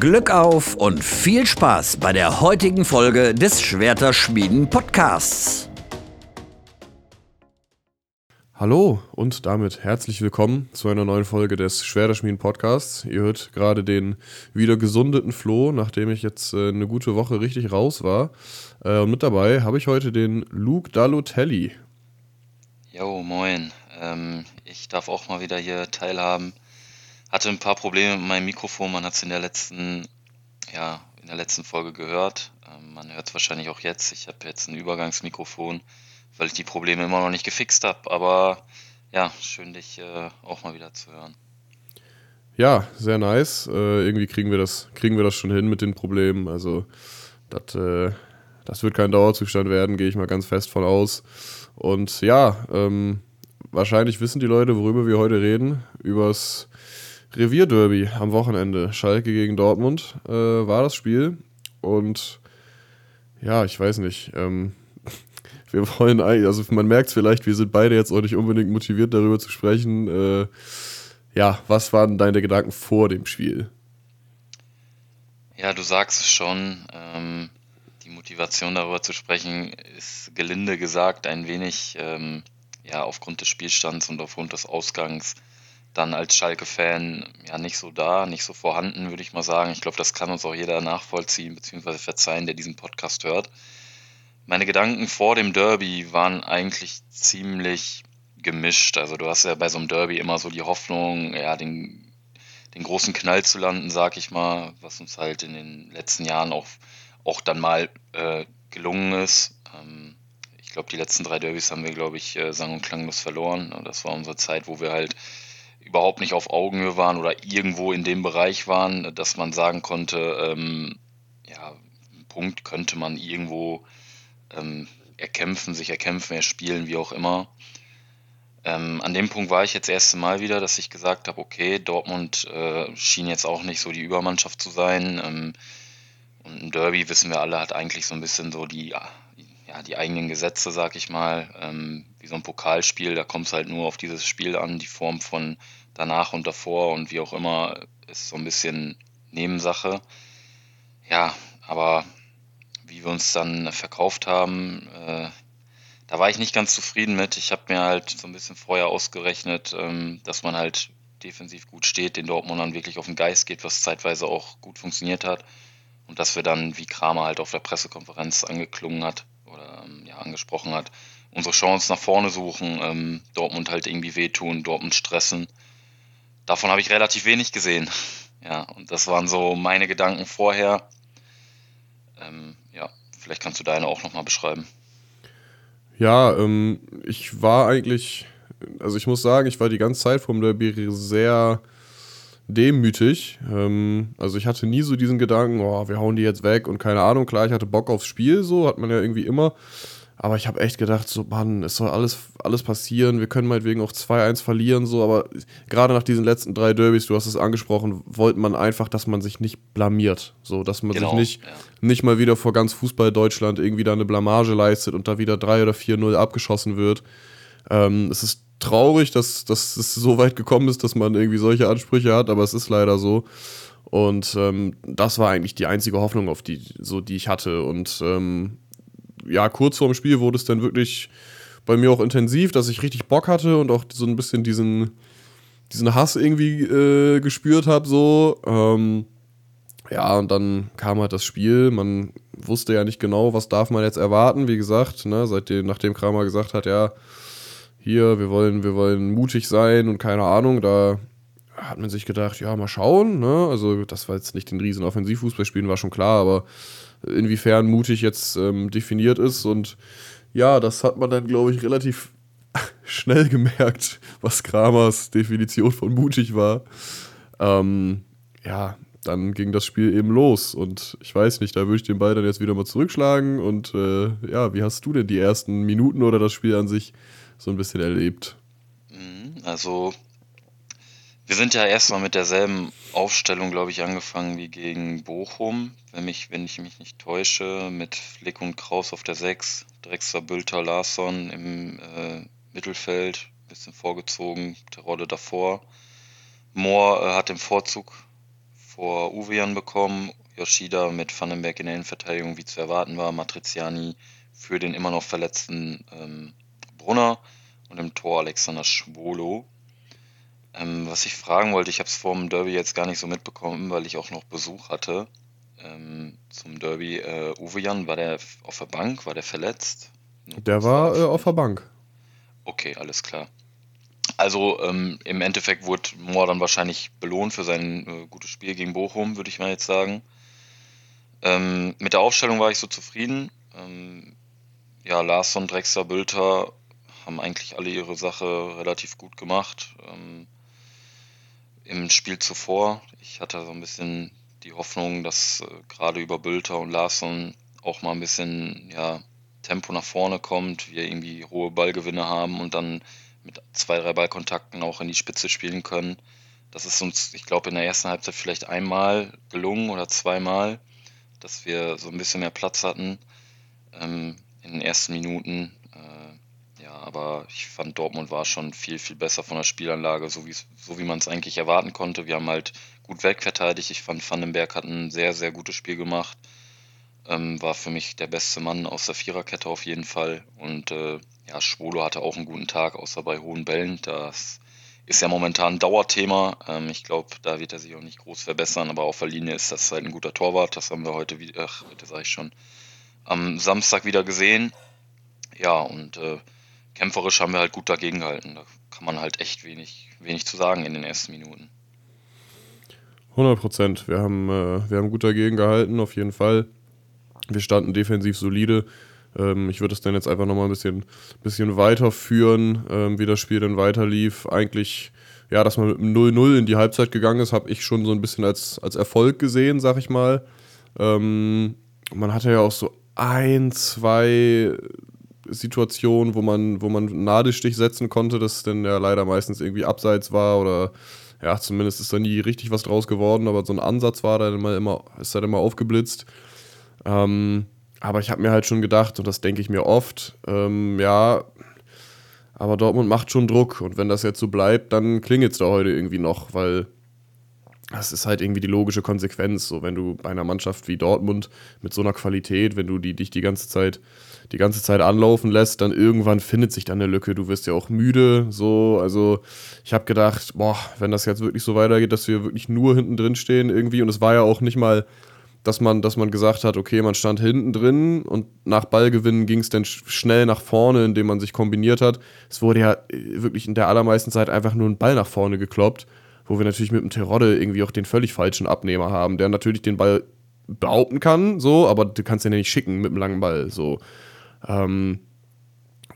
Glück auf und viel Spaß bei der heutigen Folge des Schwerter-Schmieden Podcasts. Hallo und damit herzlich willkommen zu einer neuen Folge des Schwerterschmieden Podcasts. Ihr hört gerade den wieder gesundeten Flo, nachdem ich jetzt äh, eine gute Woche richtig raus war. Äh, und mit dabei habe ich heute den Luke Dalotelli. Jo, moin. Ähm, ich darf auch mal wieder hier teilhaben hatte ein paar Probleme mit meinem Mikrofon. Man hat es in der letzten, ja, in der letzten Folge gehört. Ähm, man hört es wahrscheinlich auch jetzt. Ich habe jetzt ein Übergangsmikrofon, weil ich die Probleme immer noch nicht gefixt habe. Aber ja, schön dich äh, auch mal wieder zu hören. Ja, sehr nice. Äh, irgendwie kriegen wir das, kriegen wir das schon hin mit den Problemen. Also das, äh, das wird kein Dauerzustand werden, gehe ich mal ganz fest von aus. Und ja, ähm, wahrscheinlich wissen die Leute, worüber wir heute reden. Übers Revierderby am Wochenende. Schalke gegen Dortmund äh, war das Spiel. Und ja, ich weiß nicht. Ähm, wir wollen eigentlich, also man merkt es vielleicht, wir sind beide jetzt auch nicht unbedingt motiviert, darüber zu sprechen. Äh, ja, was waren deine Gedanken vor dem Spiel? Ja, du sagst es schon. Ähm, die Motivation darüber zu sprechen ist gelinde gesagt ein wenig ähm, ja, aufgrund des Spielstands und aufgrund des Ausgangs dann als Schalke-Fan ja nicht so da, nicht so vorhanden, würde ich mal sagen. Ich glaube, das kann uns auch jeder nachvollziehen bzw. verzeihen, der diesen Podcast hört. Meine Gedanken vor dem Derby waren eigentlich ziemlich gemischt. Also du hast ja bei so einem Derby immer so die Hoffnung, ja, den, den großen Knall zu landen, sag ich mal, was uns halt in den letzten Jahren auch, auch dann mal äh, gelungen ist. Ähm, ich glaube, die letzten drei Derbys haben wir, glaube ich, äh, sang- und klanglos verloren. Das war unsere Zeit, wo wir halt überhaupt nicht auf Augenhöhe waren oder irgendwo in dem Bereich waren, dass man sagen konnte, ähm, ja, einen Punkt könnte man irgendwo ähm, erkämpfen, sich erkämpfen, erspielen, wie auch immer. Ähm, an dem Punkt war ich jetzt das erste Mal wieder, dass ich gesagt habe, okay, Dortmund äh, schien jetzt auch nicht so die Übermannschaft zu sein. Ähm, und ein Derby, wissen wir alle, hat eigentlich so ein bisschen so die, ja, die eigenen Gesetze, sag ich mal, ähm, wie so ein Pokalspiel, da kommt es halt nur auf dieses Spiel an, die Form von danach und davor und wie auch immer, ist so ein bisschen Nebensache. Ja, aber wie wir uns dann verkauft haben, äh, da war ich nicht ganz zufrieden mit. Ich habe mir halt so ein bisschen vorher ausgerechnet, ähm, dass man halt defensiv gut steht, den Dortmundern wirklich auf den Geist geht, was zeitweise auch gut funktioniert hat. Und dass wir dann, wie Kramer halt auf der Pressekonferenz angeklungen hat oder ähm, ja, angesprochen hat, unsere Chance nach vorne suchen, ähm, Dortmund halt irgendwie wehtun, Dortmund stressen. Davon habe ich relativ wenig gesehen. Ja, und das waren so meine Gedanken vorher. Ähm, ja, vielleicht kannst du deine auch nochmal beschreiben. Ja, ähm, ich war eigentlich, also ich muss sagen, ich war die ganze Zeit vom Derby sehr demütig. Ähm, also ich hatte nie so diesen Gedanken, oh, wir hauen die jetzt weg und keine Ahnung. Klar, ich hatte Bock aufs Spiel, so hat man ja irgendwie immer. Aber ich habe echt gedacht, so, Mann, es soll alles, alles passieren. Wir können meinetwegen auch 2-1 verlieren, so. Aber gerade nach diesen letzten drei Derbys, du hast es angesprochen, wollte man einfach, dass man sich nicht blamiert. So, dass man genau, sich nicht, ja. nicht mal wieder vor ganz Fußball Deutschland irgendwie da eine Blamage leistet und da wieder 3 oder 4-0 abgeschossen wird. Ähm, es ist traurig, dass, dass es so weit gekommen ist, dass man irgendwie solche Ansprüche hat, aber es ist leider so. Und ähm, das war eigentlich die einzige Hoffnung, auf die, so, die ich hatte. Und ähm, ja, kurz vorm Spiel wurde es dann wirklich bei mir auch intensiv, dass ich richtig Bock hatte und auch so ein bisschen diesen, diesen Hass irgendwie äh, gespürt habe. So. Ähm, ja, und dann kam halt das Spiel. Man wusste ja nicht genau, was darf man jetzt erwarten. Wie gesagt, ne, seitdem, nachdem Kramer gesagt hat, ja, hier, wir wollen, wir wollen mutig sein und keine Ahnung, da hat man sich gedacht, ja, mal schauen. Ne? Also, das war jetzt nicht den riesen Offensivfußball spielen, war schon klar, aber inwiefern mutig jetzt ähm, definiert ist. Und ja, das hat man dann, glaube ich, relativ schnell gemerkt, was Kramers Definition von mutig war. Ähm, ja, dann ging das Spiel eben los. Und ich weiß nicht, da würde ich den Ball dann jetzt wieder mal zurückschlagen. Und äh, ja, wie hast du denn die ersten Minuten oder das Spiel an sich so ein bisschen erlebt? Mhm, also wir sind ja erstmal mit derselben Aufstellung, glaube ich, angefangen wie gegen Bochum, wenn, mich, wenn ich mich nicht täusche, mit Flick und Kraus auf der 6, Drexler, Bülter, Larsson im äh, Mittelfeld, bisschen vorgezogen, der Rolle davor. Mohr äh, hat den Vorzug vor Uwean bekommen. Yoshida mit Vandenberg in der Innenverteidigung, wie zu erwarten war. Matriziani für den immer noch verletzten ähm, Brunner und im Tor Alexander Schwolo. Ähm, was ich fragen wollte, ich habe es vor dem Derby jetzt gar nicht so mitbekommen, weil ich auch noch Besuch hatte ähm, zum Derby. Äh, Uwe Jan, war der auf der Bank? War der verletzt? Der war äh, auf der Bank. Okay, alles klar. Also ähm, im Endeffekt wurde Mohr dann wahrscheinlich belohnt für sein äh, gutes Spiel gegen Bochum, würde ich mal jetzt sagen. Ähm, mit der Aufstellung war ich so zufrieden. Ähm, ja, Larsson, Drexler, Bülter haben eigentlich alle ihre Sache relativ gut gemacht. Ähm, Im Spiel zuvor, ich hatte so ein bisschen die Hoffnung, dass äh, gerade über Bülter und Larsson auch mal ein bisschen ja, Tempo nach vorne kommt, wir irgendwie hohe Ballgewinne haben und dann mit zwei, drei Ballkontakten auch in die Spitze spielen können. Das ist uns, ich glaube, in der ersten Halbzeit vielleicht einmal gelungen oder zweimal, dass wir so ein bisschen mehr Platz hatten ähm, in den ersten Minuten. Ja, aber ich fand, Dortmund war schon viel, viel besser von der Spielanlage, so, so wie man es eigentlich erwarten konnte. Wir haben halt gut wegverteidigt. Ich fand, Vandenberg hat ein sehr, sehr gutes Spiel gemacht. Ähm, war für mich der beste Mann aus der Viererkette auf jeden Fall. Und äh, ja, Schwolo hatte auch einen guten Tag, außer bei hohen Bällen. Das ist ja momentan ein Dauerthema. Ähm, ich glaube, da wird er sich auch nicht groß verbessern, aber auf der Linie ist das halt ein guter Torwart. Das haben wir heute wieder, ach, heute sage ich schon, am Samstag wieder gesehen. Ja, und äh, kämpferisch haben wir halt gut dagegen gehalten. Da kann man halt echt wenig, wenig zu sagen in den ersten Minuten. 100 Prozent. Wir, haben, äh, wir haben gut dagegen gehalten, auf jeden Fall. Wir standen defensiv solide. Ähm, ich würde es dann jetzt einfach nochmal ein bisschen, bisschen weiterführen, ähm, wie das Spiel dann weiter lief. Eigentlich, ja, dass man mit 0-0 in die Halbzeit gegangen ist, habe ich schon so ein bisschen als, als Erfolg gesehen, sag ich mal. Ähm, man hatte ja auch so ein, zwei Situationen, wo man, wo man einen Nadelstich setzen konnte, das dann ja leider meistens irgendwie abseits war oder ja, zumindest ist da nie richtig was draus geworden, aber so ein Ansatz war da immer, immer ist dann immer aufgeblitzt. Ähm, aber ich habe mir halt schon gedacht, und das denke ich mir oft, ähm, ja, aber Dortmund macht schon Druck und wenn das jetzt so bleibt, dann klingelt es da heute irgendwie noch, weil das ist halt irgendwie die logische Konsequenz. So, wenn du bei einer Mannschaft wie Dortmund mit so einer Qualität, wenn du die dich die ganze Zeit, die ganze Zeit anlaufen lässt, dann irgendwann findet sich dann eine Lücke. Du wirst ja auch müde. So, also ich habe gedacht, boah, wenn das jetzt wirklich so weitergeht, dass wir wirklich nur hinten drin stehen irgendwie. Und es war ja auch nicht mal, dass man, dass man gesagt hat, okay, man stand hinten drin und nach Ballgewinnen ging es dann schnell nach vorne, indem man sich kombiniert hat. Es wurde ja äh, wirklich in der allermeisten Zeit einfach nur ein Ball nach vorne gekloppt wo wir natürlich mit dem Terodde irgendwie auch den völlig falschen Abnehmer haben, der natürlich den Ball behaupten kann, so, aber du kannst den ja nicht schicken mit dem langen Ball, so. Ähm,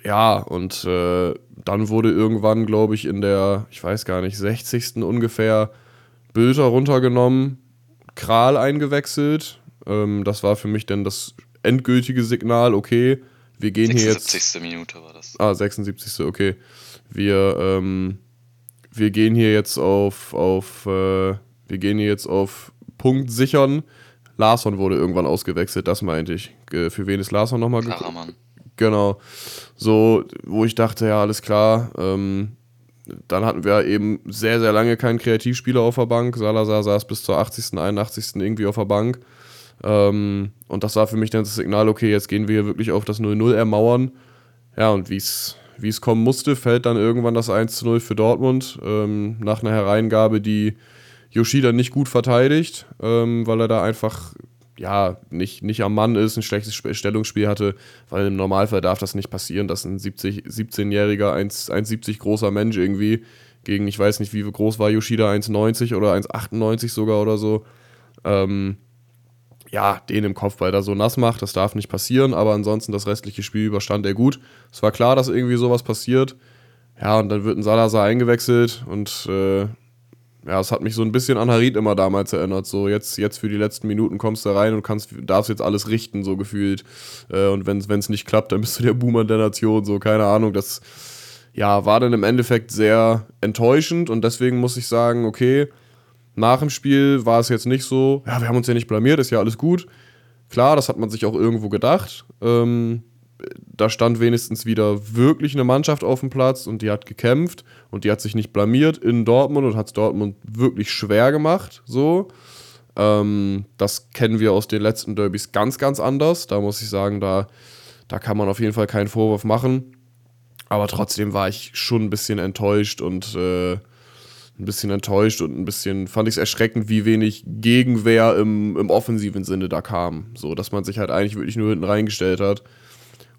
ja, und äh, dann wurde irgendwann, glaube ich, in der, ich weiß gar nicht, 60. ungefähr Bilder runtergenommen, Kral eingewechselt. Ähm, das war für mich dann das endgültige Signal, okay, wir gehen 76. hier jetzt. 76. Minute war das. Ah, 76. Okay. Wir, ähm, wir gehen hier jetzt auf, auf äh, wir gehen hier jetzt auf Punkt sichern. Larsson wurde irgendwann ausgewechselt, das meinte ich. Für wen ist Larsson nochmal gekommen? Genau. So, wo ich dachte, ja, alles klar. Ähm, dann hatten wir eben sehr, sehr lange keinen Kreativspieler auf der Bank. Salazar saß bis zur 80., 81. irgendwie auf der Bank. Ähm, und das war für mich dann das Signal, okay, jetzt gehen wir hier wirklich auf das 0-0 ermauern. Ja, und wie es wie es kommen musste, fällt dann irgendwann das 1 0 für Dortmund ähm, nach einer Hereingabe, die Yoshida nicht gut verteidigt, ähm, weil er da einfach ja, nicht, nicht am Mann ist, ein schlechtes Stellungsspiel hatte, weil im Normalfall darf das nicht passieren, dass ein 17-jähriger, 1,70 großer Mensch irgendwie gegen, ich weiß nicht, wie groß war Yoshida, 1,90 oder 1,98 sogar oder so, ähm, ja, den im Kopfball da so nass macht. Das darf nicht passieren, aber ansonsten das restliche Spiel überstand er gut. Es war klar, dass irgendwie sowas passiert. Ja, und dann wird ein Salazar eingewechselt und äh, ja, es hat mich so ein bisschen an Harit immer damals erinnert. So, jetzt, jetzt für die letzten Minuten kommst du rein und kannst, darfst jetzt alles richten, so gefühlt. Äh, und wenn es nicht klappt, dann bist du der Boomer der Nation, so, keine Ahnung. Das ja, war dann im Endeffekt sehr enttäuschend und deswegen muss ich sagen, okay, nach dem Spiel war es jetzt nicht so, ja, wir haben uns ja nicht blamiert, ist ja alles gut. Klar, das hat man sich auch irgendwo gedacht. Ähm, da stand wenigstens wieder wirklich eine Mannschaft auf dem Platz und die hat gekämpft und die hat sich nicht blamiert in Dortmund und hat es Dortmund wirklich schwer gemacht. So. Ähm, das kennen wir aus den letzten Derbys ganz, ganz anders. Da muss ich sagen, da, da kann man auf jeden Fall keinen Vorwurf machen. Aber trotzdem war ich schon ein bisschen enttäuscht und äh, ein bisschen enttäuscht und ein bisschen fand ich es erschreckend, wie wenig Gegenwehr im, im offensiven Sinne da kam. So, dass man sich halt eigentlich wirklich nur hinten reingestellt hat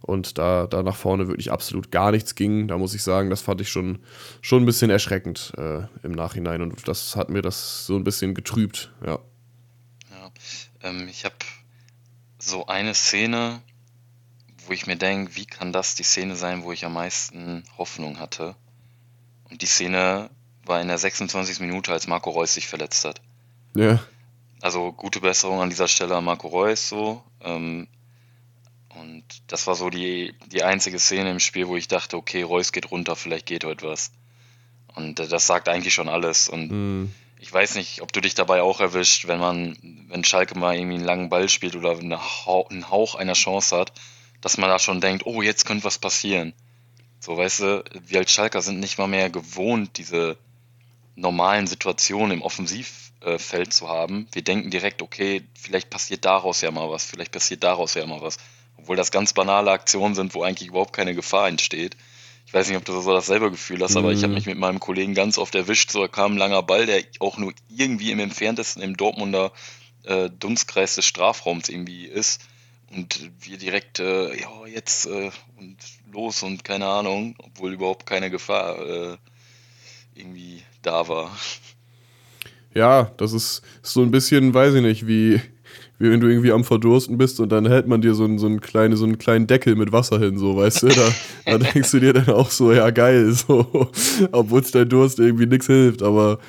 und da, da nach vorne wirklich absolut gar nichts ging. Da muss ich sagen, das fand ich schon, schon ein bisschen erschreckend äh, im Nachhinein und das hat mir das so ein bisschen getrübt, ja. Ja, ähm, ich habe so eine Szene, wo ich mir denke, wie kann das die Szene sein, wo ich am meisten Hoffnung hatte? Und die Szene war in der 26. Minute, als Marco Reus sich verletzt hat. Ja. Also gute Besserung an dieser Stelle an Marco Reus so. Ähm, und das war so die, die einzige Szene im Spiel, wo ich dachte, okay, Reus geht runter, vielleicht geht heute was. Und äh, das sagt eigentlich schon alles. Und Mhm. ich weiß nicht, ob du dich dabei auch erwischt, wenn man, wenn Schalke mal irgendwie einen langen Ball spielt oder Hauch, einen Hauch einer Chance hat, dass man da schon denkt, oh, jetzt könnte was passieren. So, weißt du, wir als Schalker sind nicht mal mehr gewohnt, diese normalen Situationen im Offensivfeld zu haben. Wir denken direkt, okay, vielleicht passiert daraus ja mal was, vielleicht passiert daraus ja mal was. Obwohl das ganz banale Aktionen sind, wo eigentlich überhaupt keine Gefahr entsteht. Ich weiß nicht, ob du so dasselbe Gefühl hast, aber ich habe Mhm. mich mit meinem Kollegen ganz oft erwischt. So da kam ein langer Ball, der auch nur irgendwie im entferntesten im Dortmunder äh, Dunstkreis des Strafraums irgendwie ist. Und wir direkt, äh, ja, jetzt äh, und los und keine Ahnung, obwohl überhaupt keine Gefahr äh, irgendwie da war. Ja, das ist so ein bisschen, weiß ich nicht, wie, wie wenn du irgendwie am Verdursten bist und dann hält man dir so einen, so einen, kleine, so einen kleinen Deckel mit Wasser hin, so, weißt du? Da, da denkst du dir dann auch so, ja, geil, so, obwohl es dein Durst irgendwie nichts hilft, aber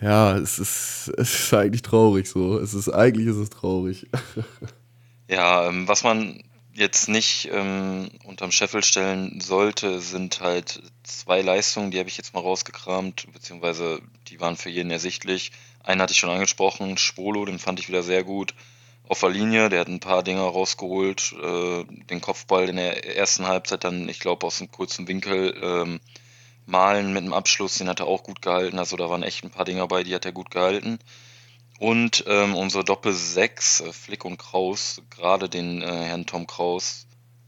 ja, es ist, es ist eigentlich traurig so. Es ist, eigentlich ist es traurig. Ja, ähm, was man jetzt nicht ähm, unterm Scheffel stellen sollte, sind halt zwei Leistungen, die habe ich jetzt mal rausgekramt, beziehungsweise die waren für jeden ersichtlich. Einen hatte ich schon angesprochen, Spolo, den fand ich wieder sehr gut. Auf der Linie, der hat ein paar Dinger rausgeholt, äh, den Kopfball in der ersten Halbzeit dann, ich glaube, aus einem kurzen Winkel ähm, malen mit dem Abschluss, den hat er auch gut gehalten. Also da waren echt ein paar Dinger bei, die hat er gut gehalten. Und ähm, unsere Doppel 6, äh, Flick und Kraus, gerade den äh, Herrn Tom Kraus,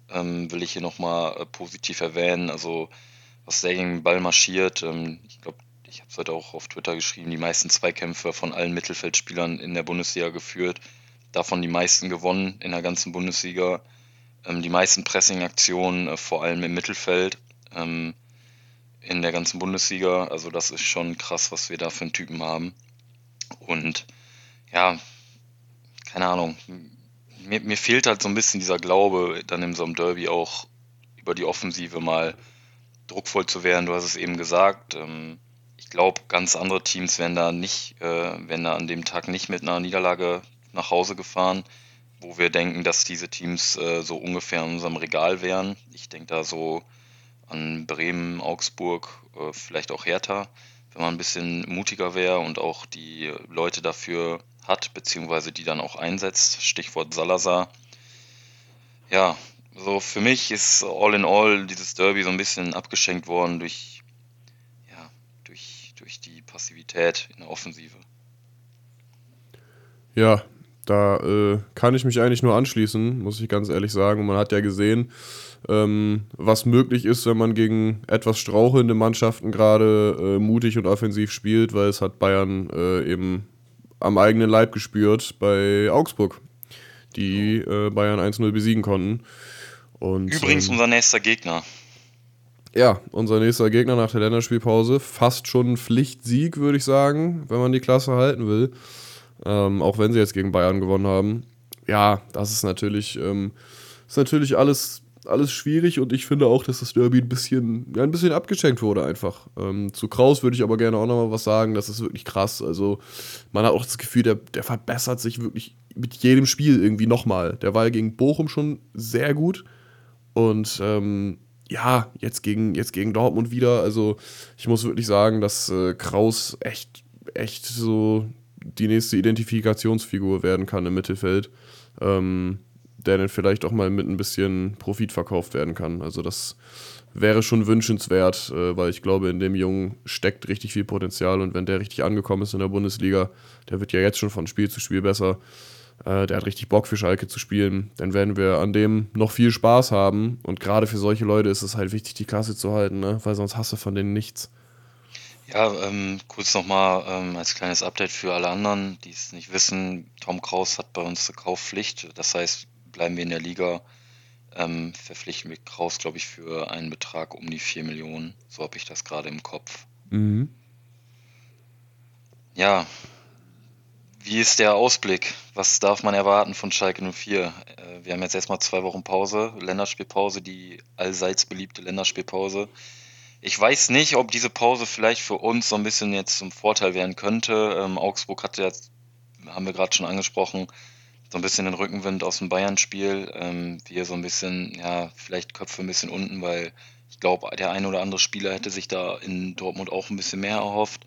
ähm, will ich hier nochmal äh, positiv erwähnen. Also, was der gegen den Ball marschiert, ähm, ich glaube, ich habe es heute auch auf Twitter geschrieben, die meisten Zweikämpfe von allen Mittelfeldspielern in der Bundesliga geführt, davon die meisten gewonnen in der ganzen Bundesliga, ähm, die meisten Pressing-Aktionen, äh, vor allem im Mittelfeld. Ähm, in der ganzen Bundesliga. Also das ist schon krass, was wir da für einen Typen haben. Und ja, keine Ahnung. Mir, mir fehlt halt so ein bisschen dieser Glaube, dann in so einem Derby auch über die Offensive mal druckvoll zu werden. Du hast es eben gesagt. Ähm, ich glaube, ganz andere Teams wären da nicht, äh, wären da an dem Tag nicht mit einer Niederlage nach Hause gefahren, wo wir denken, dass diese Teams äh, so ungefähr in unserem Regal wären. Ich denke da so an Bremen, Augsburg, äh, vielleicht auch Hertha, wenn man ein bisschen mutiger wäre und auch die Leute dafür hat, beziehungsweise die dann auch einsetzt. Stichwort Salazar. Ja, so für mich ist all in all dieses Derby so ein bisschen abgeschenkt worden durch, durch die Passivität in der Offensive. Ja, da äh, kann ich mich eigentlich nur anschließen, muss ich ganz ehrlich sagen. Und man hat ja gesehen, ähm, was möglich ist, wenn man gegen etwas strauchelnde Mannschaften gerade äh, mutig und offensiv spielt, weil es hat Bayern äh, eben am eigenen Leib gespürt bei Augsburg, die äh, Bayern 1-0 besiegen konnten. Und, Übrigens ähm, unser nächster Gegner. ja, unser nächster Gegner nach der Länderspielpause. Fast schon ein Pflichtsieg, würde ich sagen, wenn man die Klasse halten will. Ähm, auch wenn sie jetzt gegen Bayern gewonnen haben. Ja, das ist natürlich, ähm, ist natürlich alles, alles schwierig und ich finde auch, dass das Derby ein bisschen, ja, ein bisschen abgeschenkt wurde einfach. Ähm, zu Kraus würde ich aber gerne auch nochmal was sagen. Das ist wirklich krass. Also, man hat auch das Gefühl, der, der verbessert sich wirklich mit jedem Spiel irgendwie nochmal. Der war ja gegen Bochum schon sehr gut. Und ähm, ja, jetzt gegen, jetzt gegen Dortmund wieder. Also ich muss wirklich sagen, dass äh, Kraus echt, echt so die nächste Identifikationsfigur werden kann im Mittelfeld. Ähm, der dann vielleicht auch mal mit ein bisschen Profit verkauft werden kann. Also das wäre schon wünschenswert, äh, weil ich glaube, in dem Jungen steckt richtig viel Potenzial und wenn der richtig angekommen ist in der Bundesliga, der wird ja jetzt schon von Spiel zu Spiel besser. Äh, der hat richtig Bock für Schalke zu spielen. Dann werden wir an dem noch viel Spaß haben. Und gerade für solche Leute ist es halt wichtig, die Klasse zu halten, ne? weil sonst hast du von denen nichts. Ja, ähm, kurz nochmal ähm, als kleines Update für alle anderen, die es nicht wissen. Tom Kraus hat bei uns eine Kaufpflicht. Das heißt, bleiben wir in der Liga, ähm, verpflichten wir Kraus, glaube ich, für einen Betrag um die 4 Millionen. So habe ich das gerade im Kopf. Mhm. Ja, wie ist der Ausblick? Was darf man erwarten von Schalke 04? Äh, wir haben jetzt erstmal zwei Wochen Pause, Länderspielpause, die allseits beliebte Länderspielpause. Ich weiß nicht, ob diese Pause vielleicht für uns so ein bisschen jetzt zum Vorteil werden könnte. Ähm, Augsburg hat jetzt, haben wir gerade schon angesprochen, so ein bisschen den Rückenwind aus dem Bayern-Spiel. Ähm, wir so ein bisschen, ja, vielleicht Köpfe ein bisschen unten, weil ich glaube, der ein oder andere Spieler hätte sich da in Dortmund auch ein bisschen mehr erhofft.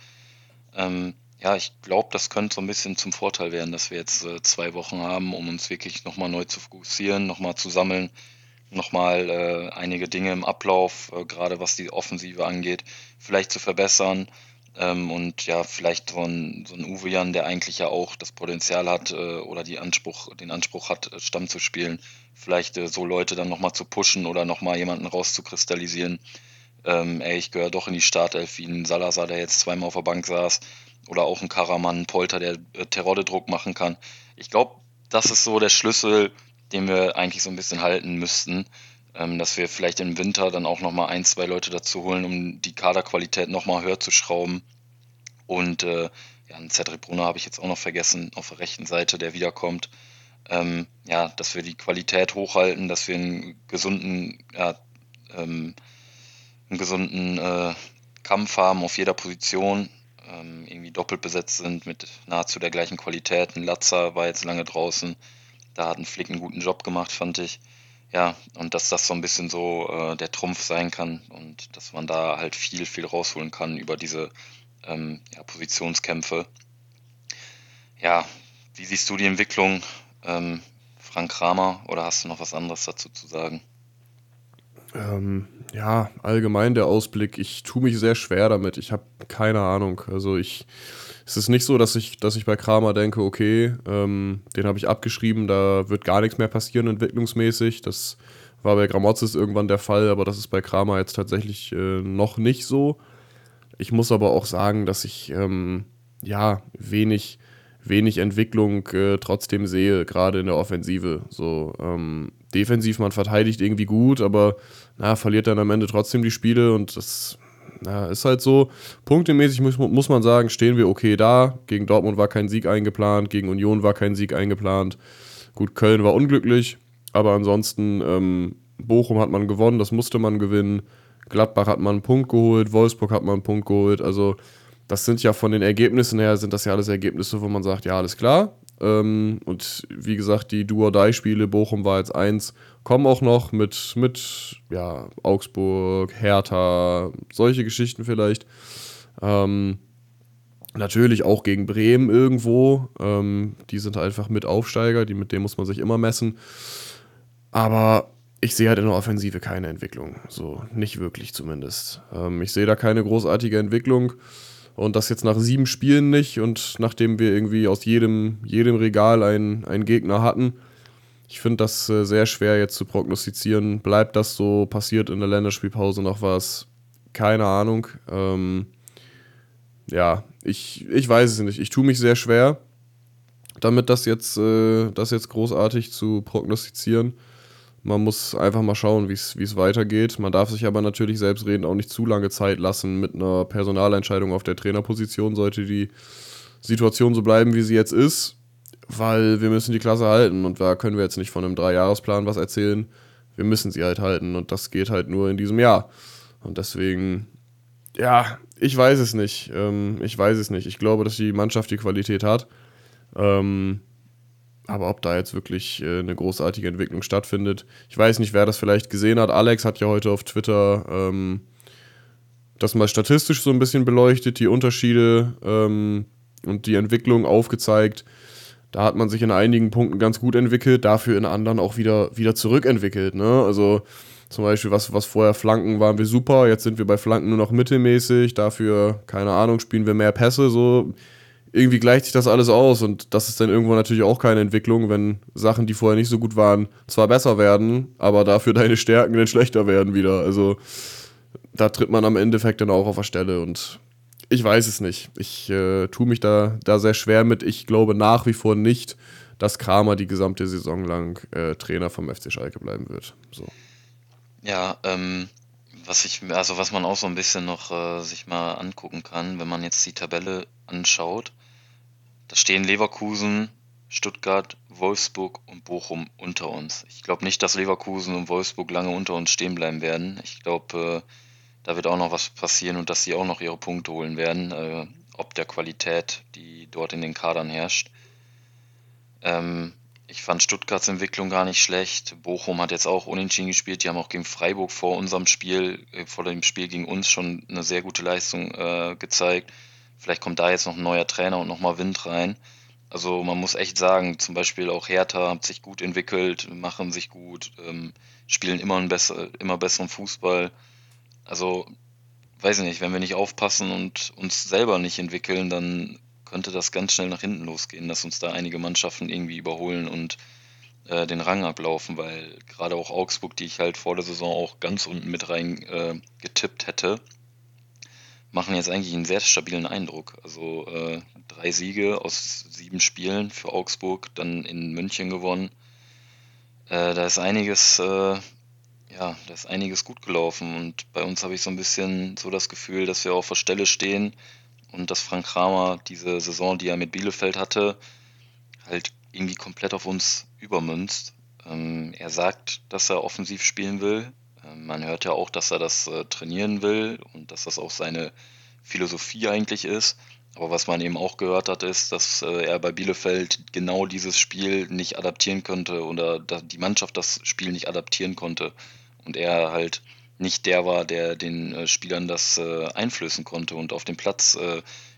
Ähm, ja, ich glaube, das könnte so ein bisschen zum Vorteil werden, dass wir jetzt äh, zwei Wochen haben, um uns wirklich nochmal neu zu fokussieren, nochmal zu sammeln nochmal äh, einige Dinge im Ablauf, äh, gerade was die Offensive angeht, vielleicht zu verbessern. Ähm, und ja, vielleicht so ein, so ein Uwe Jan, der eigentlich ja auch das Potenzial hat äh, oder die Anspruch, den Anspruch hat, äh, Stamm zu spielen, vielleicht äh, so Leute dann nochmal zu pushen oder nochmal jemanden rauszukristallisieren. Ähm, ey, ich gehöre doch in die Startelf, wie ein Salazar, der jetzt zweimal auf der Bank saß, oder auch ein Karaman, ein Polter, der äh, Terodde-Druck machen kann. Ich glaube, das ist so der Schlüssel, den wir eigentlich so ein bisschen halten müssten. Ähm, dass wir vielleicht im Winter dann auch nochmal ein, zwei Leute dazu holen, um die Kaderqualität nochmal höher zu schrauben. Und äh, ja, einen Cedric Brunner habe ich jetzt auch noch vergessen, auf der rechten Seite, der wiederkommt. Ähm, ja, dass wir die Qualität hochhalten, dass wir einen gesunden, ja, ähm, einen gesunden äh, Kampf haben auf jeder Position, ähm, irgendwie doppelt besetzt sind mit nahezu der gleichen Qualität. Ein Latzer war jetzt lange draußen. Da hat ein Flick einen guten Job gemacht, fand ich. Ja, und dass das so ein bisschen so äh, der Trumpf sein kann und dass man da halt viel, viel rausholen kann über diese ähm, ja, Positionskämpfe. Ja, wie siehst du die Entwicklung, ähm, Frank Kramer, oder hast du noch was anderes dazu zu sagen? Ähm, ja, allgemein der Ausblick. Ich tue mich sehr schwer damit. Ich habe keine Ahnung. Also ich es ist nicht so, dass ich, dass ich bei Kramer denke, okay, ähm, den habe ich abgeschrieben, da wird gar nichts mehr passieren entwicklungsmäßig. Das war bei Gramozis irgendwann der Fall, aber das ist bei Kramer jetzt tatsächlich äh, noch nicht so. Ich muss aber auch sagen, dass ich ähm, ja wenig, wenig Entwicklung äh, trotzdem sehe, gerade in der Offensive. So ähm, defensiv, man verteidigt irgendwie gut, aber na, verliert dann am Ende trotzdem die Spiele und das ja, ist halt so, punktemäßig muss, muss man sagen, stehen wir okay da. Gegen Dortmund war kein Sieg eingeplant, gegen Union war kein Sieg eingeplant. Gut, Köln war unglücklich, aber ansonsten, ähm, Bochum hat man gewonnen, das musste man gewinnen. Gladbach hat man einen Punkt geholt, Wolfsburg hat man einen Punkt geholt. Also, das sind ja von den Ergebnissen her, sind das ja alles Ergebnisse, wo man sagt, ja, alles klar. Ähm, und wie gesagt, die Duo-Dai-Spiele, Bochum war jetzt eins, kommen auch noch mit, mit ja, Augsburg, Hertha, solche Geschichten vielleicht. Ähm, natürlich auch gegen Bremen irgendwo. Ähm, die sind einfach mit Aufsteiger, die, mit denen muss man sich immer messen. Aber ich sehe halt in der Offensive keine Entwicklung. So, nicht wirklich zumindest. Ähm, ich sehe da keine großartige Entwicklung. Und das jetzt nach sieben Spielen nicht und nachdem wir irgendwie aus jedem, jedem Regal einen, einen Gegner hatten, ich finde das äh, sehr schwer jetzt zu prognostizieren. Bleibt das so? Passiert in der Länderspielpause noch was? Keine Ahnung. Ähm, ja, ich, ich weiß es nicht. Ich tue mich sehr schwer, damit das jetzt, äh, das jetzt großartig zu prognostizieren. Man muss einfach mal schauen, wie es weitergeht. Man darf sich aber natürlich selbstredend auch nicht zu lange Zeit lassen mit einer Personalentscheidung auf der Trainerposition, sollte die Situation so bleiben, wie sie jetzt ist weil wir müssen die Klasse halten und da können wir jetzt nicht von einem Dreijahresplan was erzählen. Wir müssen sie halt halten und das geht halt nur in diesem Jahr. Und deswegen, ja, ich weiß es nicht. Ähm, ich weiß es nicht. Ich glaube, dass die Mannschaft die Qualität hat. Ähm, aber ob da jetzt wirklich äh, eine großartige Entwicklung stattfindet, ich weiß nicht, wer das vielleicht gesehen hat. Alex hat ja heute auf Twitter ähm, das mal statistisch so ein bisschen beleuchtet, die Unterschiede ähm, und die Entwicklung aufgezeigt da hat man sich in einigen Punkten ganz gut entwickelt, dafür in anderen auch wieder, wieder zurückentwickelt. Ne? Also zum Beispiel, was, was vorher Flanken waren wir super, jetzt sind wir bei Flanken nur noch mittelmäßig, dafür, keine Ahnung, spielen wir mehr Pässe, so irgendwie gleicht sich das alles aus und das ist dann irgendwo natürlich auch keine Entwicklung, wenn Sachen, die vorher nicht so gut waren, zwar besser werden, aber dafür deine Stärken dann schlechter werden wieder. Also da tritt man am Endeffekt dann auch auf der Stelle und ich weiß es nicht. Ich äh, tue mich da, da sehr schwer mit. Ich glaube nach wie vor nicht, dass Kramer die gesamte Saison lang äh, Trainer vom FC Schalke bleiben wird. So. Ja, ähm, was ich, also was man auch so ein bisschen noch äh, sich mal angucken kann, wenn man jetzt die Tabelle anschaut, da stehen Leverkusen, Stuttgart, Wolfsburg und Bochum unter uns. Ich glaube nicht, dass Leverkusen und Wolfsburg lange unter uns stehen bleiben werden. Ich glaube, äh, da wird auch noch was passieren und dass sie auch noch ihre Punkte holen werden, äh, ob der Qualität, die dort in den Kadern herrscht. Ähm, ich fand Stuttgarts Entwicklung gar nicht schlecht. Bochum hat jetzt auch unentschieden gespielt. Die haben auch gegen Freiburg vor unserem Spiel, äh, vor dem Spiel gegen uns schon eine sehr gute Leistung äh, gezeigt. Vielleicht kommt da jetzt noch ein neuer Trainer und nochmal Wind rein. Also man muss echt sagen, zum Beispiel auch Hertha hat sich gut entwickelt, machen sich gut, ähm, spielen immer, einen besser, immer besseren Fußball. Also, weiß ich nicht, wenn wir nicht aufpassen und uns selber nicht entwickeln, dann könnte das ganz schnell nach hinten losgehen, dass uns da einige Mannschaften irgendwie überholen und äh, den Rang ablaufen, weil gerade auch Augsburg, die ich halt vor der Saison auch ganz unten mit rein äh, getippt hätte, machen jetzt eigentlich einen sehr stabilen Eindruck. Also äh, drei Siege aus sieben Spielen für Augsburg, dann in München gewonnen. Äh, da ist einiges äh, ja, da ist einiges gut gelaufen und bei uns habe ich so ein bisschen so das Gefühl, dass wir auf der Stelle stehen und dass Frank Kramer diese Saison, die er mit Bielefeld hatte, halt irgendwie komplett auf uns übermünzt. Ähm, er sagt, dass er offensiv spielen will. Ähm, man hört ja auch, dass er das äh, trainieren will und dass das auch seine Philosophie eigentlich ist. Aber was man eben auch gehört hat, ist, dass äh, er bei Bielefeld genau dieses Spiel nicht adaptieren konnte oder die Mannschaft das Spiel nicht adaptieren konnte und er halt nicht der war, der den äh, Spielern das einflößen konnte und auf dem Platz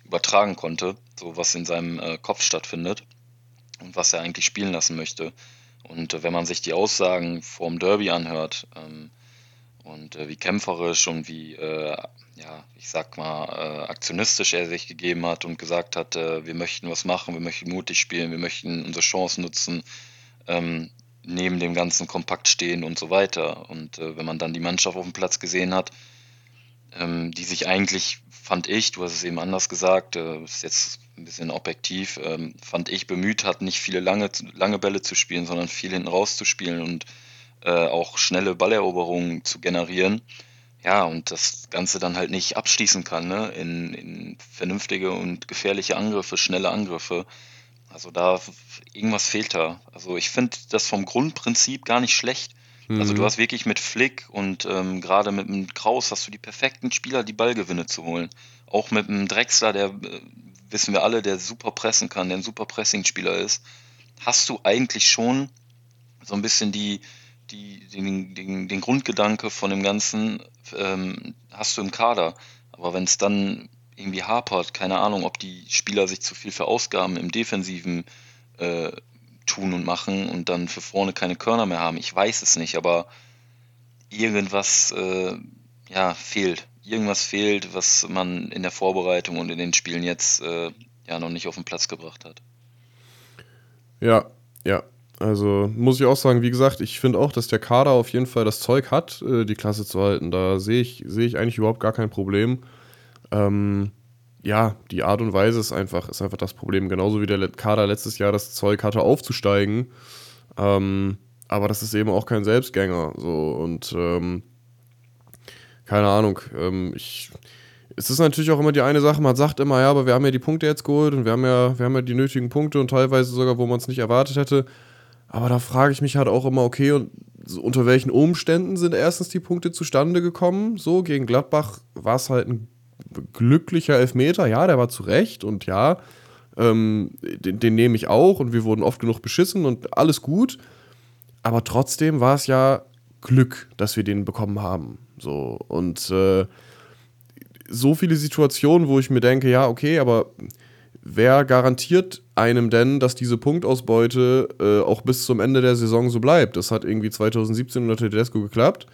übertragen konnte, so was in seinem Kopf stattfindet und was er eigentlich spielen lassen möchte. Und wenn man sich die Aussagen vorm Derby anhört ähm, und äh, wie kämpferisch und wie, ja, ich sag mal, aktionistisch er sich gegeben hat und gesagt hat, wir möchten was machen, wir möchten mutig spielen, wir möchten unsere Chance nutzen, ähm, neben dem Ganzen kompakt stehen und so weiter. Und äh, wenn man dann die Mannschaft auf dem Platz gesehen hat, ähm, die sich eigentlich, fand ich, du hast es eben anders gesagt, äh, ist jetzt ein bisschen objektiv, ähm, fand ich bemüht hat, nicht viele lange, lange Bälle zu spielen, sondern viel hinten raus zu spielen und äh, auch schnelle Balleroberungen zu generieren. Ja, und das Ganze dann halt nicht abschließen kann, ne? in, in vernünftige und gefährliche Angriffe, schnelle Angriffe. Also da irgendwas fehlt da. Also ich finde das vom Grundprinzip gar nicht schlecht. Mhm. Also du mhm. hast wirklich mit Flick und ähm, gerade mit dem Kraus hast du die perfekten Spieler, die Ballgewinne zu holen. Auch mit dem Drexler, der äh, wissen wir alle, der super pressen kann, der ein super Pressing-Spieler ist, hast du eigentlich schon so ein bisschen die, die, den, den, den Grundgedanke von dem Ganzen ähm, hast du im Kader. Aber wenn es dann irgendwie hapert. Keine Ahnung, ob die Spieler sich zu viel verausgaben im Defensiven äh, tun und machen und dann für vorne keine Körner mehr haben. Ich weiß es nicht, aber irgendwas äh, ja, fehlt. Irgendwas fehlt, was man in der Vorbereitung und in den Spielen jetzt äh, ja noch nicht auf den Platz gebracht hat. Ja, ja. Also muss ich auch sagen, wie gesagt, ich finde auch, dass der Kader auf jeden Fall das Zeug hat, äh, die Klasse zu halten. Da sehe ich, seh ich eigentlich überhaupt gar kein Problem. Ähm, ja, die Art und Weise ist einfach, ist einfach das Problem. Genauso wie der Kader letztes Jahr das Zeug hatte, aufzusteigen. Ähm, aber das ist eben auch kein Selbstgänger. So und ähm, keine Ahnung. Ähm, ich, es ist natürlich auch immer die eine Sache, man sagt immer, ja, aber wir haben ja die Punkte jetzt geholt und wir haben ja, wir haben ja die nötigen Punkte und teilweise sogar, wo man es nicht erwartet hätte. Aber da frage ich mich halt auch immer, okay, und unter welchen Umständen sind erstens die Punkte zustande gekommen? So, gegen Gladbach war es halt ein glücklicher Elfmeter, ja, der war zu Recht und ja, ähm, den, den nehme ich auch und wir wurden oft genug beschissen und alles gut. Aber trotzdem war es ja Glück, dass wir den bekommen haben. So und äh, so viele Situationen, wo ich mir denke, ja, okay, aber wer garantiert einem denn, dass diese Punktausbeute äh, auch bis zum Ende der Saison so bleibt? Das hat irgendwie 2017 unter Tedesco geklappt,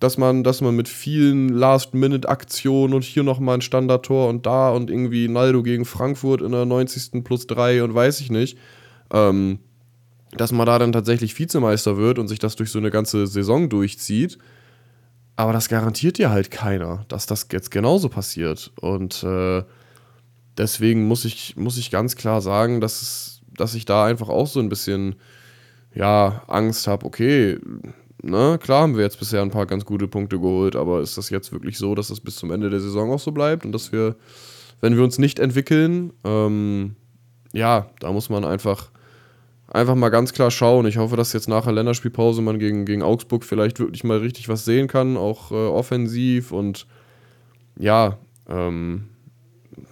dass man, dass man mit vielen Last-Minute-Aktionen und hier nochmal ein Standardtor und da und irgendwie Naldo gegen Frankfurt in der 90. plus 3 und weiß ich nicht, ähm, dass man da dann tatsächlich Vizemeister wird und sich das durch so eine ganze Saison durchzieht. Aber das garantiert ja halt keiner, dass das jetzt genauso passiert. Und äh, deswegen muss ich, muss ich ganz klar sagen, dass, es, dass ich da einfach auch so ein bisschen ja, Angst habe, okay, ne, klar haben wir jetzt bisher ein paar ganz gute Punkte geholt, aber ist das jetzt wirklich so, dass das bis zum Ende der Saison auch so bleibt und dass wir, wenn wir uns nicht entwickeln, ähm, ja, da muss man einfach, einfach mal ganz klar schauen. Ich hoffe, dass jetzt nach der Länderspielpause man gegen, gegen Augsburg vielleicht wirklich mal richtig was sehen kann, auch äh, offensiv und ja, ähm,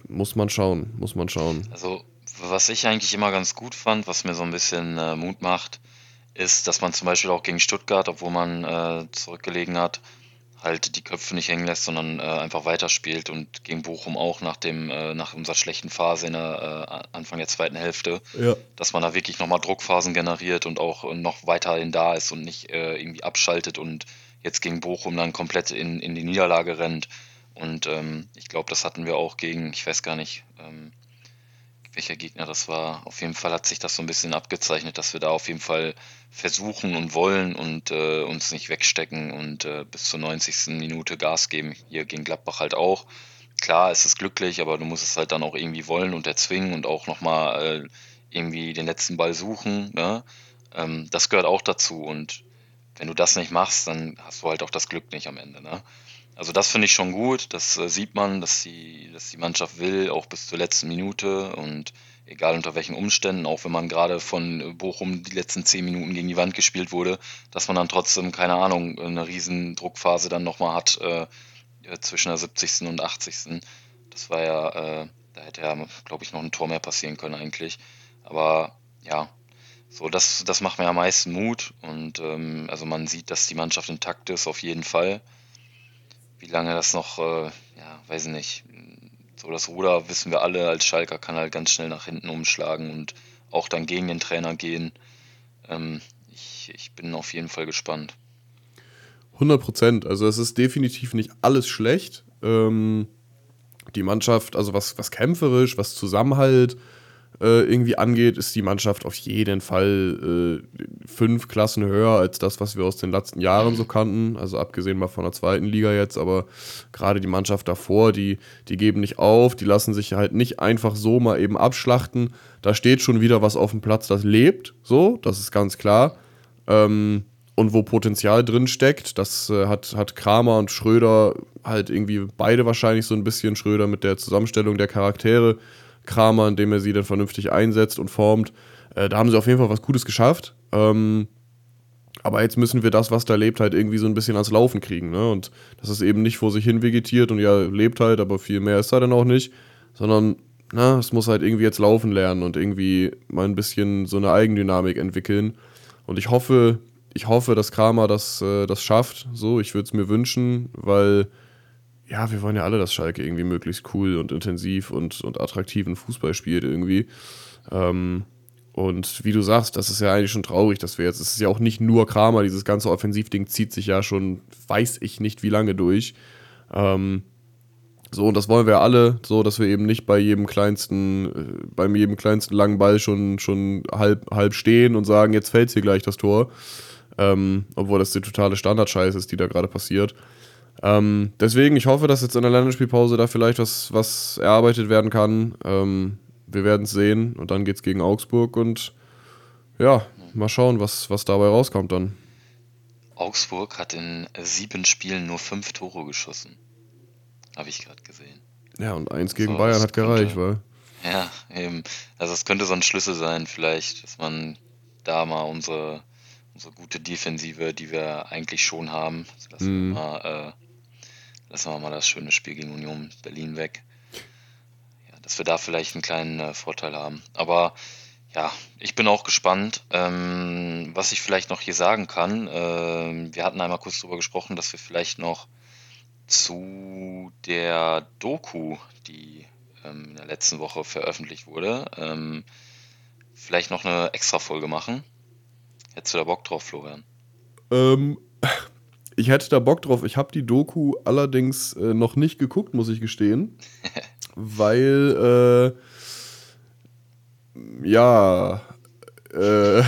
muss man schauen, muss man schauen. Also, was ich eigentlich immer ganz gut fand, was mir so ein bisschen äh, Mut macht, ist, dass man zum Beispiel auch gegen Stuttgart, obwohl man äh, zurückgelegen hat, halt die Köpfe nicht hängen lässt, sondern äh, einfach weiterspielt und gegen Bochum auch nach dem äh, nach unserer schlechten Phase in der äh, Anfang der zweiten Hälfte, Ja. dass man da wirklich nochmal Druckphasen generiert und auch noch weiterhin da ist und nicht äh, irgendwie abschaltet und jetzt gegen Bochum dann komplett in, in die Niederlage rennt. Und ähm, ich glaube, das hatten wir auch gegen, ich weiß gar nicht, ähm, welcher Gegner das war. Auf jeden Fall hat sich das so ein bisschen abgezeichnet, dass wir da auf jeden Fall versuchen und wollen und äh, uns nicht wegstecken und äh, bis zur 90. Minute Gas geben. Hier gegen Gladbach halt auch. Klar, es ist glücklich, aber du musst es halt dann auch irgendwie wollen und erzwingen und auch nochmal äh, irgendwie den letzten Ball suchen. Ne? Ähm, das gehört auch dazu und wenn du das nicht machst, dann hast du halt auch das Glück nicht am Ende. Ne? Also das finde ich schon gut. Das äh, sieht man, dass die, dass die Mannschaft will, auch bis zur letzten Minute und egal unter welchen Umständen, auch wenn man gerade von Bochum die letzten zehn Minuten gegen die Wand gespielt wurde, dass man dann trotzdem, keine Ahnung, eine riesen Druckphase dann nochmal hat äh, zwischen der 70. und 80. Das war ja, äh, da hätte ja, glaube ich, noch ein Tor mehr passieren können eigentlich. Aber ja, so, das, das macht mir am meisten Mut und ähm, also man sieht, dass die Mannschaft intakt ist, auf jeden Fall. Wie lange das noch, äh, ja, weiß nicht. So, das Ruder wissen wir alle, als Schalker kann halt ganz schnell nach hinten umschlagen und auch dann gegen den Trainer gehen. Ähm, ich, ich bin auf jeden Fall gespannt. 100 Prozent. Also es ist definitiv nicht alles schlecht. Ähm, die Mannschaft, also was, was kämpferisch, was Zusammenhalt äh, irgendwie angeht, ist die Mannschaft auf jeden Fall äh, fünf Klassen höher als das, was wir aus den letzten Jahren so kannten. Also abgesehen mal von der zweiten Liga jetzt, aber gerade die Mannschaft davor, die, die geben nicht auf, die lassen sich halt nicht einfach so mal eben abschlachten. Da steht schon wieder was auf dem Platz, das lebt, so, das ist ganz klar. Ähm, und wo Potenzial drin steckt, das äh, hat, hat Kramer und Schröder halt irgendwie beide wahrscheinlich so ein bisschen. Schröder mit der Zusammenstellung der Charaktere, Kramer, indem er sie dann vernünftig einsetzt und formt. Äh, da haben sie auf jeden Fall was Gutes geschafft. Ähm, aber jetzt müssen wir das, was da lebt, halt irgendwie so ein bisschen ans Laufen kriegen. Ne? Und das ist eben nicht vor sich hin vegetiert und ja, lebt halt, aber viel mehr ist da dann auch nicht. Sondern, na, es muss halt irgendwie jetzt laufen lernen und irgendwie mal ein bisschen so eine Eigendynamik entwickeln. Und ich hoffe, ich hoffe, dass Kramer das, äh, das schafft. So, ich würde es mir wünschen, weil ja, wir wollen ja alle, dass Schalke irgendwie möglichst cool und intensiv und, und attraktiven Fußball spielt irgendwie. Ähm, und wie du sagst, das ist ja eigentlich schon traurig, dass wir jetzt, es ist ja auch nicht nur Kramer, dieses ganze Offensivding zieht sich ja schon, weiß ich nicht wie lange durch. Ähm, so, und das wollen wir alle, so, dass wir eben nicht bei jedem kleinsten, äh, beim jedem kleinsten langen Ball schon, schon halb, halb stehen und sagen, jetzt fällt hier gleich das Tor. Ähm, obwohl das die totale Standardscheiße ist, die da gerade passiert. Ähm, deswegen, ich hoffe, dass jetzt in der Länderspielpause da vielleicht was, was erarbeitet werden kann. Ähm, wir werden es sehen und dann geht es gegen Augsburg und ja, mal schauen, was, was dabei rauskommt dann. Augsburg hat in sieben Spielen nur fünf Tore geschossen. Habe ich gerade gesehen. Ja, und eins gegen So, Bayern hat gereicht, könnte- weil. Ja, eben. Also es könnte so ein Schlüssel sein, vielleicht, dass man da mal unsere, unsere gute Defensive, die wir eigentlich schon haben, lassen, Mhm. wir mal, äh, lassen wir mal das schöne Spiel gegen Union Berlin weg. Ja, dass wir da vielleicht einen kleinen äh, Vorteil haben. Aber ja, ich bin auch gespannt. Ähm, was ich vielleicht noch hier sagen kann, ähm, wir hatten einmal kurz darüber gesprochen, dass wir vielleicht noch zu der Doku, die ähm, in der letzten Woche veröffentlicht wurde, ähm, vielleicht noch eine extra Folge machen. Hättest du da Bock drauf, Florian? Ähm, ich hätte da Bock drauf. Ich habe die Doku allerdings äh, noch nicht geguckt, muss ich gestehen. weil, äh, ja, äh,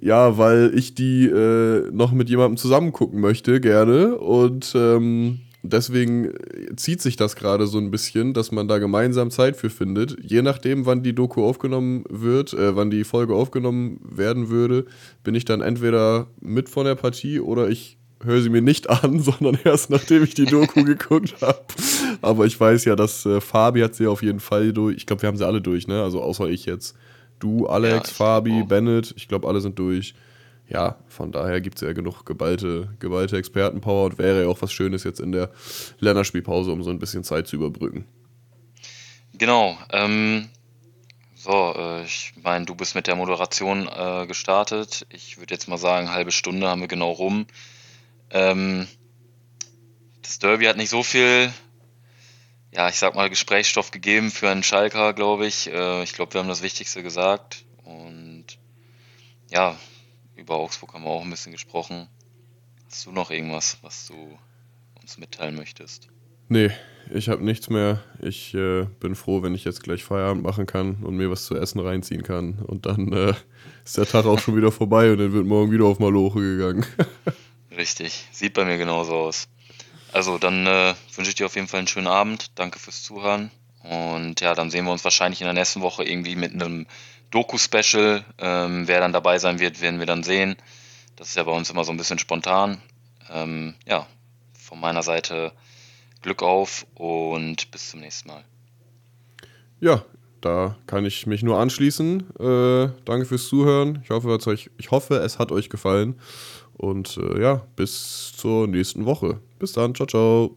ja, weil ich die äh, noch mit jemandem zusammen gucken möchte, gerne. Und ähm, deswegen zieht sich das gerade so ein bisschen, dass man da gemeinsam Zeit für findet. Je nachdem, wann die Doku aufgenommen wird, äh, wann die Folge aufgenommen werden würde, bin ich dann entweder mit von der Partie oder ich höre sie mir nicht an, sondern erst nachdem ich die Doku geguckt habe. Aber ich weiß ja, dass äh, Fabi hat sie auf jeden Fall durch. Ich glaube, wir haben sie alle durch, ne? Also außer ich jetzt. Du, Alex, ja, Fabi, Bennett, ich glaube, alle sind durch. Ja, von daher gibt es ja genug geballte, geballte Expertenpower und wäre ja auch was Schönes jetzt in der Länderspielpause, um so ein bisschen Zeit zu überbrücken. Genau. Ähm, so, äh, ich meine, du bist mit der Moderation äh, gestartet. Ich würde jetzt mal sagen, halbe Stunde haben wir genau rum. Ähm, das Derby hat nicht so viel ja, ich sag mal, Gesprächsstoff gegeben für einen Schalker, glaube ich. Äh, ich glaube, wir haben das Wichtigste gesagt. Und ja, über Augsburg haben wir auch ein bisschen gesprochen. Hast du noch irgendwas, was du uns mitteilen möchtest? Nee, ich habe nichts mehr. Ich äh, bin froh, wenn ich jetzt gleich Feierabend machen kann und mir was zu essen reinziehen kann. Und dann äh, ist der Tag auch schon wieder vorbei und dann wird morgen wieder auf Maloche gegangen. Richtig, sieht bei mir genauso aus. Also dann äh, wünsche ich dir auf jeden Fall einen schönen Abend. Danke fürs Zuhören. Und ja, dann sehen wir uns wahrscheinlich in der nächsten Woche irgendwie mit einem Doku-Special. Ähm, wer dann dabei sein wird, werden wir dann sehen. Das ist ja bei uns immer so ein bisschen spontan. Ähm, ja, von meiner Seite Glück auf und bis zum nächsten Mal. Ja, da kann ich mich nur anschließen. Äh, danke fürs Zuhören. Ich hoffe, euch, ich hoffe, es hat euch gefallen. Und äh, ja, bis zur nächsten Woche. Bis dann. Ciao, ciao.